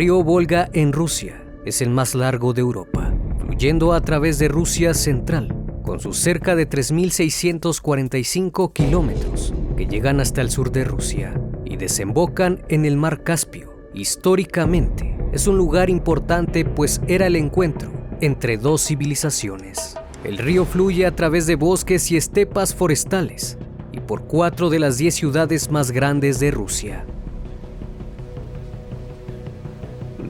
Río Volga en Rusia es el más largo de Europa, fluyendo a través de Rusia central, con sus cerca de 3.645 kilómetros que llegan hasta el sur de Rusia y desembocan en el mar Caspio. Históricamente, es un lugar importante pues era el encuentro entre dos civilizaciones. El río fluye a través de bosques y estepas forestales y por cuatro de las diez ciudades más grandes de Rusia.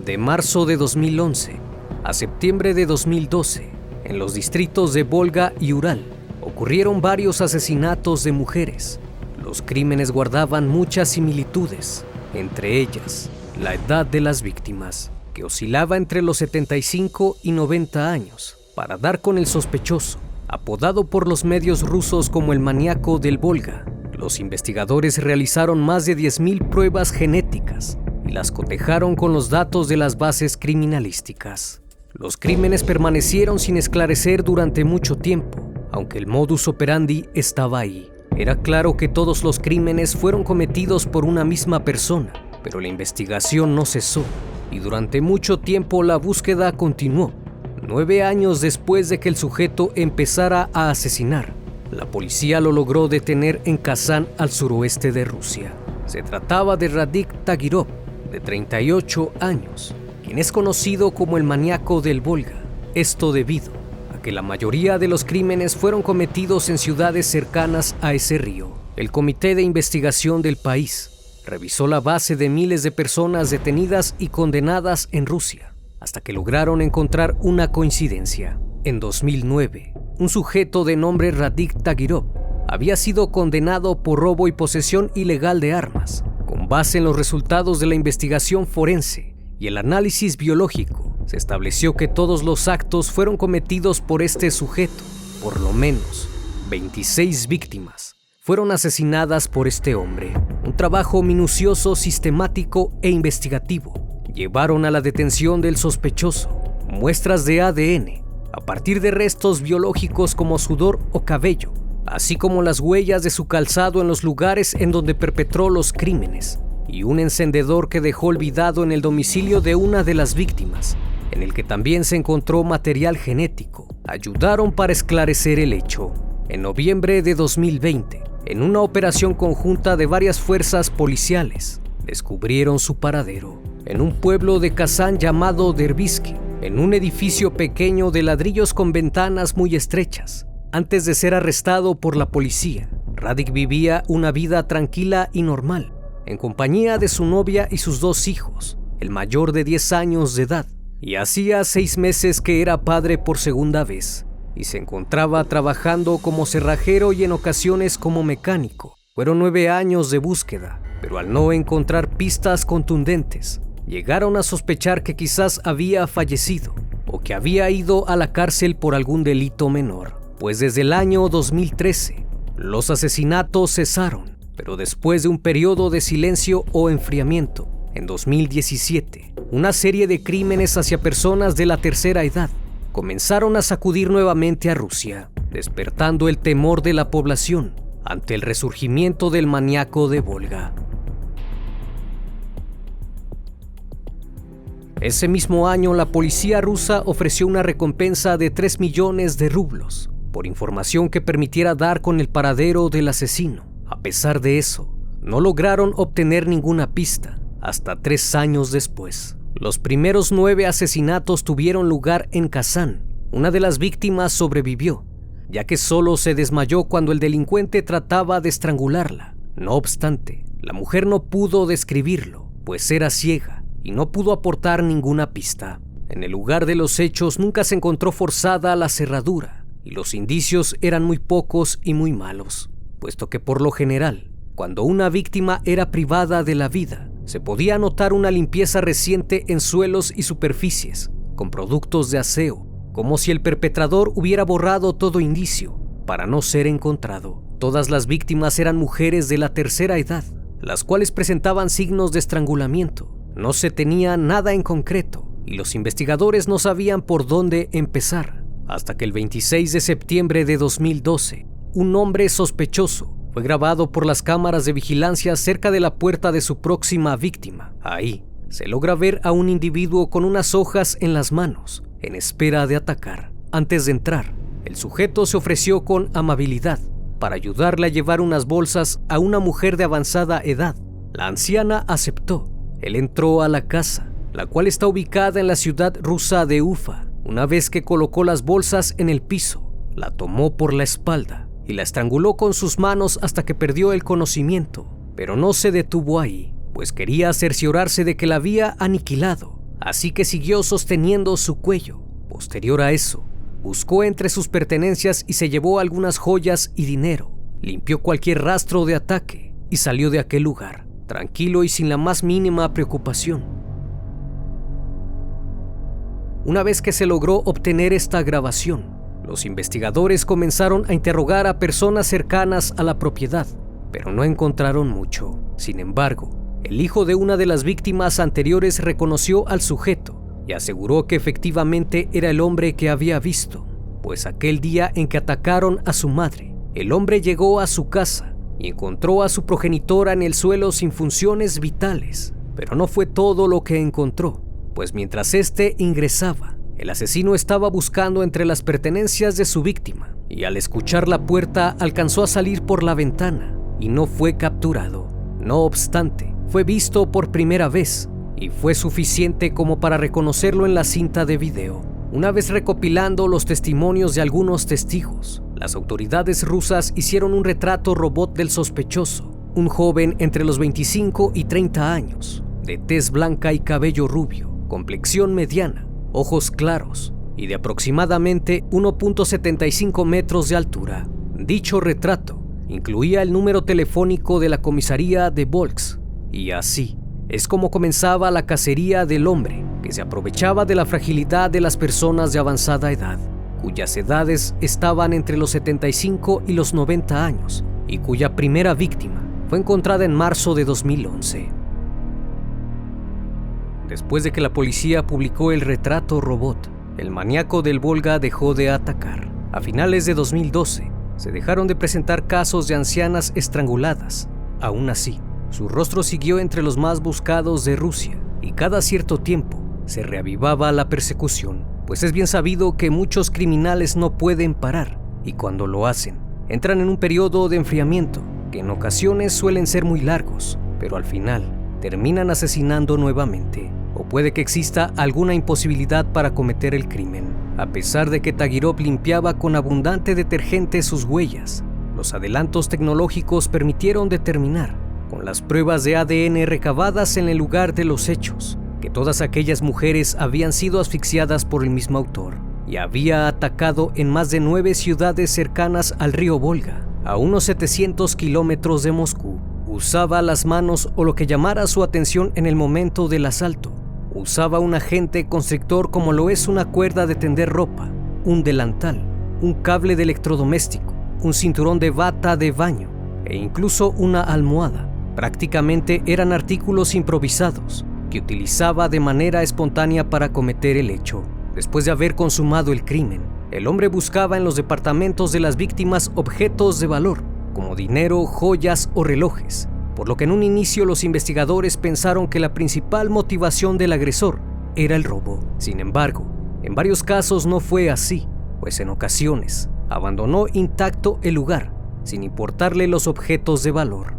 De marzo de 2011 a septiembre de 2012, en los distritos de Volga y Ural, ocurrieron varios asesinatos de mujeres. Los crímenes guardaban muchas similitudes, entre ellas la edad de las víctimas, que oscilaba entre los 75 y 90 años, para dar con el sospechoso, apodado por los medios rusos como el maníaco del Volga. Los investigadores realizaron más de 10.000 pruebas genéticas las cotejaron con los datos de las bases criminalísticas. Los crímenes permanecieron sin esclarecer durante mucho tiempo, aunque el modus operandi estaba ahí. Era claro que todos los crímenes fueron cometidos por una misma persona, pero la investigación no cesó y durante mucho tiempo la búsqueda continuó. Nueve años después de que el sujeto empezara a asesinar, la policía lo logró detener en Kazán al suroeste de Rusia. Se trataba de Radik Tagirov, de 38 años, quien es conocido como el maníaco del Volga. Esto debido a que la mayoría de los crímenes fueron cometidos en ciudades cercanas a ese río. El Comité de Investigación del país revisó la base de miles de personas detenidas y condenadas en Rusia, hasta que lograron encontrar una coincidencia. En 2009, un sujeto de nombre Radik Tagirov había sido condenado por robo y posesión ilegal de armas, base en los resultados de la investigación forense y el análisis biológico, se estableció que todos los actos fueron cometidos por este sujeto. Por lo menos 26 víctimas fueron asesinadas por este hombre. Un trabajo minucioso, sistemático e investigativo llevaron a la detención del sospechoso. Muestras de ADN a partir de restos biológicos como sudor o cabello así como las huellas de su calzado en los lugares en donde perpetró los crímenes, y un encendedor que dejó olvidado en el domicilio de una de las víctimas, en el que también se encontró material genético, ayudaron para esclarecer el hecho. En noviembre de 2020, en una operación conjunta de varias fuerzas policiales, descubrieron su paradero en un pueblo de Kazán llamado Derbisky, en un edificio pequeño de ladrillos con ventanas muy estrechas, antes de ser arrestado por la policía, Radik vivía una vida tranquila y normal, en compañía de su novia y sus dos hijos, el mayor de 10 años de edad, y hacía seis meses que era padre por segunda vez, y se encontraba trabajando como cerrajero y en ocasiones como mecánico. Fueron nueve años de búsqueda, pero al no encontrar pistas contundentes, llegaron a sospechar que quizás había fallecido o que había ido a la cárcel por algún delito menor pues desde el año 2013 los asesinatos cesaron, pero después de un periodo de silencio o enfriamiento, en 2017, una serie de crímenes hacia personas de la tercera edad comenzaron a sacudir nuevamente a Rusia, despertando el temor de la población ante el resurgimiento del maníaco de Volga. Ese mismo año, la policía rusa ofreció una recompensa de 3 millones de rublos por información que permitiera dar con el paradero del asesino. A pesar de eso, no lograron obtener ninguna pista hasta tres años después. Los primeros nueve asesinatos tuvieron lugar en Kazán, una de las víctimas sobrevivió, ya que solo se desmayó cuando el delincuente trataba de estrangularla. No obstante, la mujer no pudo describirlo, pues era ciega y no pudo aportar ninguna pista. En el lugar de los hechos nunca se encontró forzada la cerradura y los indicios eran muy pocos y muy malos, puesto que por lo general, cuando una víctima era privada de la vida, se podía notar una limpieza reciente en suelos y superficies, con productos de aseo, como si el perpetrador hubiera borrado todo indicio para no ser encontrado. Todas las víctimas eran mujeres de la tercera edad, las cuales presentaban signos de estrangulamiento. No se tenía nada en concreto y los investigadores no sabían por dónde empezar, hasta que el 26 de septiembre de 2012, un hombre sospechoso fue grabado por las cámaras de vigilancia cerca de la puerta de su próxima víctima. Ahí se logra ver a un individuo con unas hojas en las manos, en espera de atacar. Antes de entrar, el sujeto se ofreció con amabilidad para ayudarle a llevar unas bolsas a una mujer de avanzada edad. La anciana aceptó. Él entró a la casa, la cual está ubicada en la ciudad rusa de Ufa. Una vez que colocó las bolsas en el piso, la tomó por la espalda y la estranguló con sus manos hasta que perdió el conocimiento, pero no se detuvo ahí, pues quería cerciorarse de que la había aniquilado, así que siguió sosteniendo su cuello. Posterior a eso, buscó entre sus pertenencias y se llevó algunas joyas y dinero, limpió cualquier rastro de ataque y salió de aquel lugar, tranquilo y sin la más mínima preocupación. Una vez que se logró obtener esta grabación, los investigadores comenzaron a interrogar a personas cercanas a la propiedad, pero no encontraron mucho. Sin embargo, el hijo de una de las víctimas anteriores reconoció al sujeto y aseguró que efectivamente era el hombre que había visto, pues aquel día en que atacaron a su madre, el hombre llegó a su casa y encontró a su progenitora en el suelo sin funciones vitales. Pero no fue todo lo que encontró, pues mientras éste ingresaba, el asesino estaba buscando entre las pertenencias de su víctima y al escuchar la puerta alcanzó a salir por la ventana y no fue capturado. No obstante, fue visto por primera vez y fue suficiente como para reconocerlo en la cinta de video. Una vez recopilando los testimonios de algunos testigos, las autoridades rusas hicieron un retrato robot del sospechoso, un joven entre los 25 y 30 años, de tez blanca y cabello rubio, complexión mediana, ojos claros y de aproximadamente 1.75 metros de altura. Dicho retrato incluía el número telefónico de la comisaría de Volks y así es como comenzaba la cacería del hombre que se aprovechaba de la fragilidad de las personas de avanzada edad, cuyas edades estaban entre los 75 y los 90 años y cuya primera víctima fue encontrada en marzo de 2011. Después de que la policía publicó el retrato robot, el maníaco del Volga dejó de atacar. A finales de 2012, se dejaron de presentar casos de ancianas estranguladas. Aún así, su rostro siguió entre los más buscados de Rusia y cada cierto tiempo se reavivaba la persecución, pues es bien sabido que muchos criminales no pueden parar y cuando lo hacen, entran en un periodo de enfriamiento que en ocasiones suelen ser muy largos, pero al final terminan asesinando nuevamente puede que exista alguna imposibilidad para cometer el crimen. A pesar de que Tagirov limpiaba con abundante detergente sus huellas, los adelantos tecnológicos permitieron determinar, con las pruebas de ADN recabadas en el lugar de los hechos, que todas aquellas mujeres habían sido asfixiadas por el mismo autor y había atacado en más de nueve ciudades cercanas al río Volga, a unos 700 kilómetros de Moscú. Usaba las manos o lo que llamara su atención en el momento del asalto Usaba un agente constrictor como lo es una cuerda de tender ropa, un delantal, un cable de electrodoméstico, un cinturón de bata de baño e incluso una almohada. Prácticamente eran artículos improvisados que utilizaba de manera espontánea para cometer el hecho. Después de haber consumado el crimen, el hombre buscaba en los departamentos de las víctimas objetos de valor, como dinero, joyas o relojes, por lo que en un inicio los investigadores pensaron que la principal motivación del agresor era el robo. Sin embargo, en varios casos no fue así, pues en ocasiones abandonó intacto el lugar sin importarle los objetos de valor.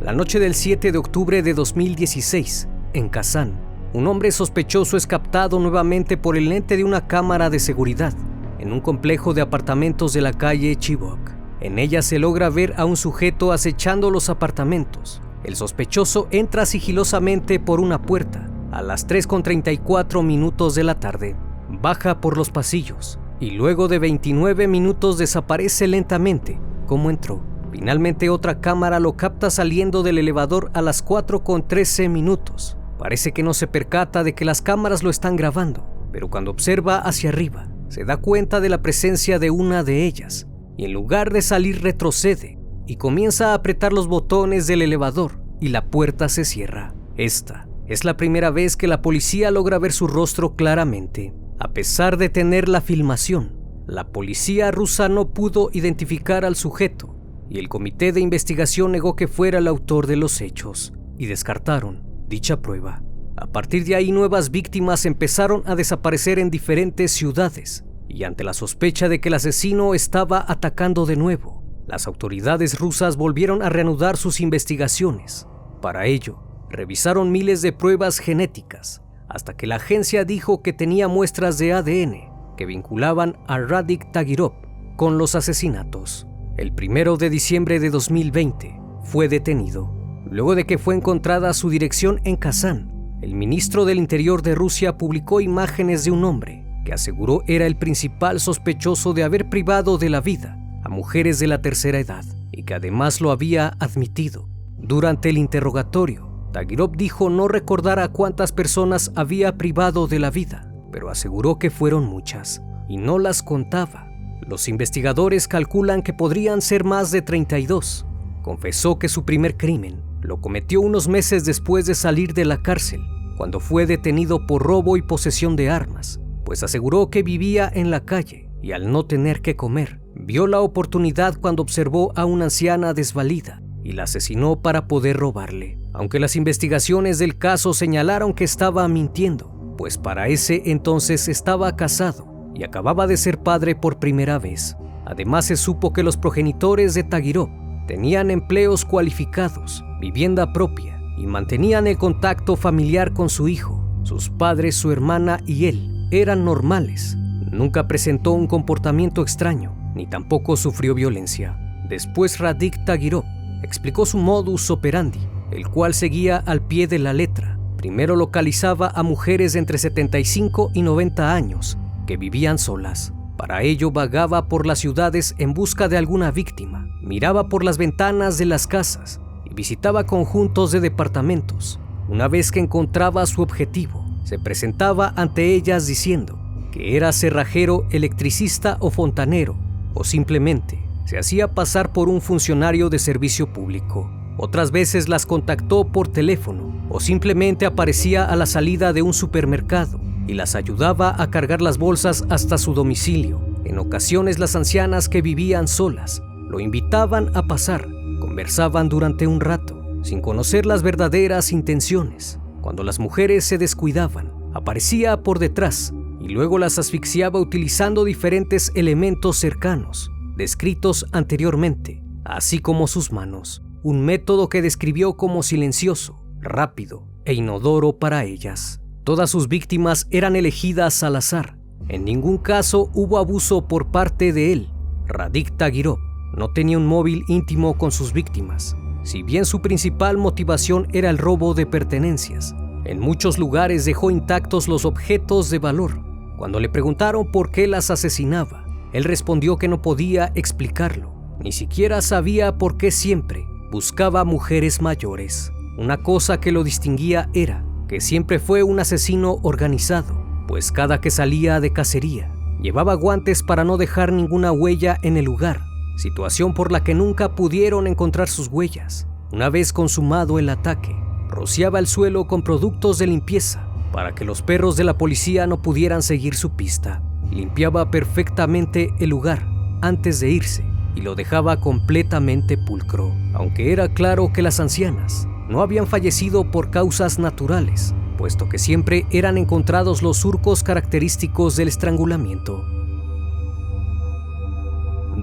La noche del 7 de octubre de 2016, en Kazán, un hombre sospechoso es captado nuevamente por el lente de una cámara de seguridad en un complejo de apartamentos de la calle Chibok. En ella se logra ver a un sujeto acechando los apartamentos. El sospechoso entra sigilosamente por una puerta a las 3.34 minutos de la tarde. Baja por los pasillos y luego de 29 minutos desaparece lentamente como entró. Finalmente otra cámara lo capta saliendo del elevador a las 4.13 minutos. Parece que no se percata de que las cámaras lo están grabando, pero cuando observa hacia arriba, se da cuenta de la presencia de una de ellas y en lugar de salir retrocede y comienza a apretar los botones del elevador y la puerta se cierra. Esta es la primera vez que la policía logra ver su rostro claramente. A pesar de tener la filmación, la policía rusa no pudo identificar al sujeto y el comité de investigación negó que fuera el autor de los hechos y descartaron dicha prueba. A partir de ahí nuevas víctimas empezaron a desaparecer en diferentes ciudades y ante la sospecha de que el asesino estaba atacando de nuevo, las autoridades rusas volvieron a reanudar sus investigaciones. Para ello, revisaron miles de pruebas genéticas hasta que la agencia dijo que tenía muestras de ADN que vinculaban a Radik Tagirov con los asesinatos. El primero de diciembre de 2020 fue detenido. Luego de que fue encontrada su dirección en Kazán, el ministro del Interior de Rusia publicó imágenes de un hombre que aseguró era el principal sospechoso de haber privado de la vida a mujeres de la tercera edad y que además lo había admitido. Durante el interrogatorio, Tagirov dijo no recordar a cuántas personas había privado de la vida, pero aseguró que fueron muchas y no las contaba. Los investigadores calculan que podrían ser más de 32. Confesó que su primer crimen lo cometió unos meses después de salir de la cárcel, cuando fue detenido por robo y posesión de armas, pues aseguró que vivía en la calle y al no tener que comer, vio la oportunidad cuando observó a una anciana desvalida y la asesinó para poder robarle, aunque las investigaciones del caso señalaron que estaba mintiendo pues para ese entonces estaba casado y acababa de ser padre por primera vez. Además se supo que los progenitores de Tagirov tenían empleos cualificados, vivienda propia y mantenían el contacto familiar con su hijo. Sus padres, su hermana y él eran normales. Nunca presentó un comportamiento extraño, ni tampoco sufrió violencia. Después Radik Tagirov explicó su modus operandi, el cual seguía al pie de la letra Primero localizaba a mujeres entre 75 y 90 años que vivían solas. Para ello vagaba por las ciudades en busca de alguna víctima, miraba por las ventanas de las casas y visitaba conjuntos de departamentos. Una vez que encontraba su objetivo, se presentaba ante ellas diciendo que era cerrajero, electricista o fontanero, o simplemente se hacía pasar por un funcionario de servicio público. Otras veces las contactó por teléfono o simplemente aparecía a la salida de un supermercado y las ayudaba a cargar las bolsas hasta su domicilio. En ocasiones las ancianas que vivían solas lo invitaban a pasar, conversaban durante un rato, sin conocer las verdaderas intenciones. Cuando las mujeres se descuidaban, aparecía por detrás y luego las asfixiaba utilizando diferentes elementos cercanos, descritos anteriormente, así como sus manos un método que describió como silencioso, rápido e inodoro para ellas. Todas sus víctimas eran elegidas al azar. En ningún caso hubo abuso por parte de él. Radik Tagirov no tenía un móvil íntimo con sus víctimas, si bien su principal motivación era el robo de pertenencias. En muchos lugares dejó intactos los objetos de valor. Cuando le preguntaron por qué las asesinaba, él respondió que no podía explicarlo. Ni siquiera sabía por qué siempre buscaba mujeres mayores. Una cosa que lo distinguía era que siempre fue un asesino organizado, pues cada que salía de cacería llevaba guantes para no dejar ninguna huella en el lugar, situación por la que nunca pudieron encontrar sus huellas. Una vez consumado el ataque, rociaba el suelo con productos de limpieza para que los perros de la policía no pudieran seguir su pista. Limpiaba perfectamente el lugar antes de irse y lo dejaba completamente pulcro, aunque era claro que las ancianas no habían fallecido por causas naturales, puesto que siempre eran encontrados los surcos característicos del estrangulamiento.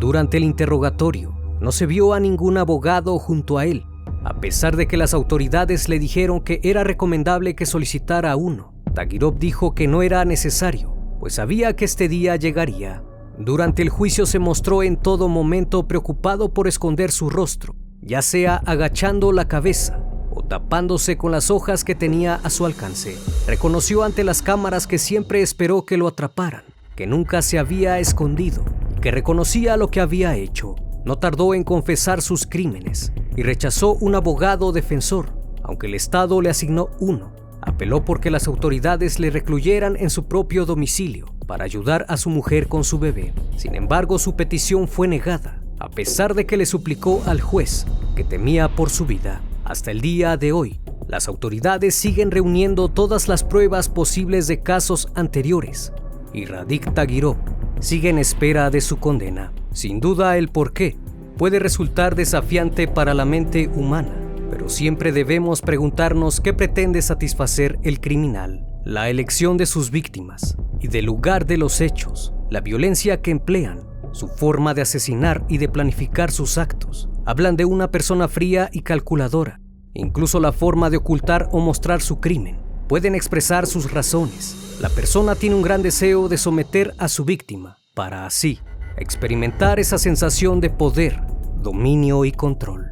Durante el interrogatorio, no se vio a ningún abogado junto a él, A pesar de que las autoridades le dijeron que era recomendable que solicitara uno, Tagirov dijo que no era necesario, pues sabía que este día llegaría. Durante el juicio se mostró en todo momento preocupado por esconder su rostro, ya sea agachando la cabeza o tapándose con las hojas que tenía a su alcance. Reconoció ante las cámaras que siempre esperó que lo atraparan, que nunca se había escondido que reconocía lo que había hecho. No tardó en confesar sus crímenes y rechazó un abogado defensor, aunque el Estado le asignó uno. Apeló porque las autoridades le recluyeran en su propio domicilio para ayudar a su mujer con su bebé. Sin embargo, su petición fue negada, a pesar de que le suplicó al juez que temía por su vida. Hasta el día de hoy, las autoridades siguen reuniendo todas las pruebas posibles de casos anteriores y Radik Tagirov sigue en espera de su condena. Sin duda el porqué puede resultar desafiante para la mente humana, pero siempre debemos preguntarnos qué pretende satisfacer el criminal, la elección de sus víctimas y del lugar de los hechos, la violencia que emplean, su forma de asesinar y de planificar sus actos, Hablan de una persona fría y calculadora. Incluso la forma de ocultar o mostrar su crimen. Pueden expresar sus razones. La persona tiene un gran deseo de someter a su víctima para así experimentar esa sensación de poder, dominio y control.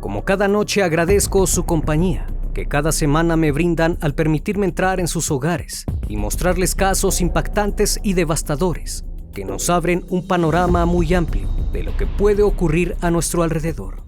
Como cada noche agradezco su compañía, que cada semana me brindan al permitirme entrar en sus hogares y mostrarles casos impactantes y devastadores que nos abren un panorama muy amplio de lo que puede ocurrir a nuestro alrededor.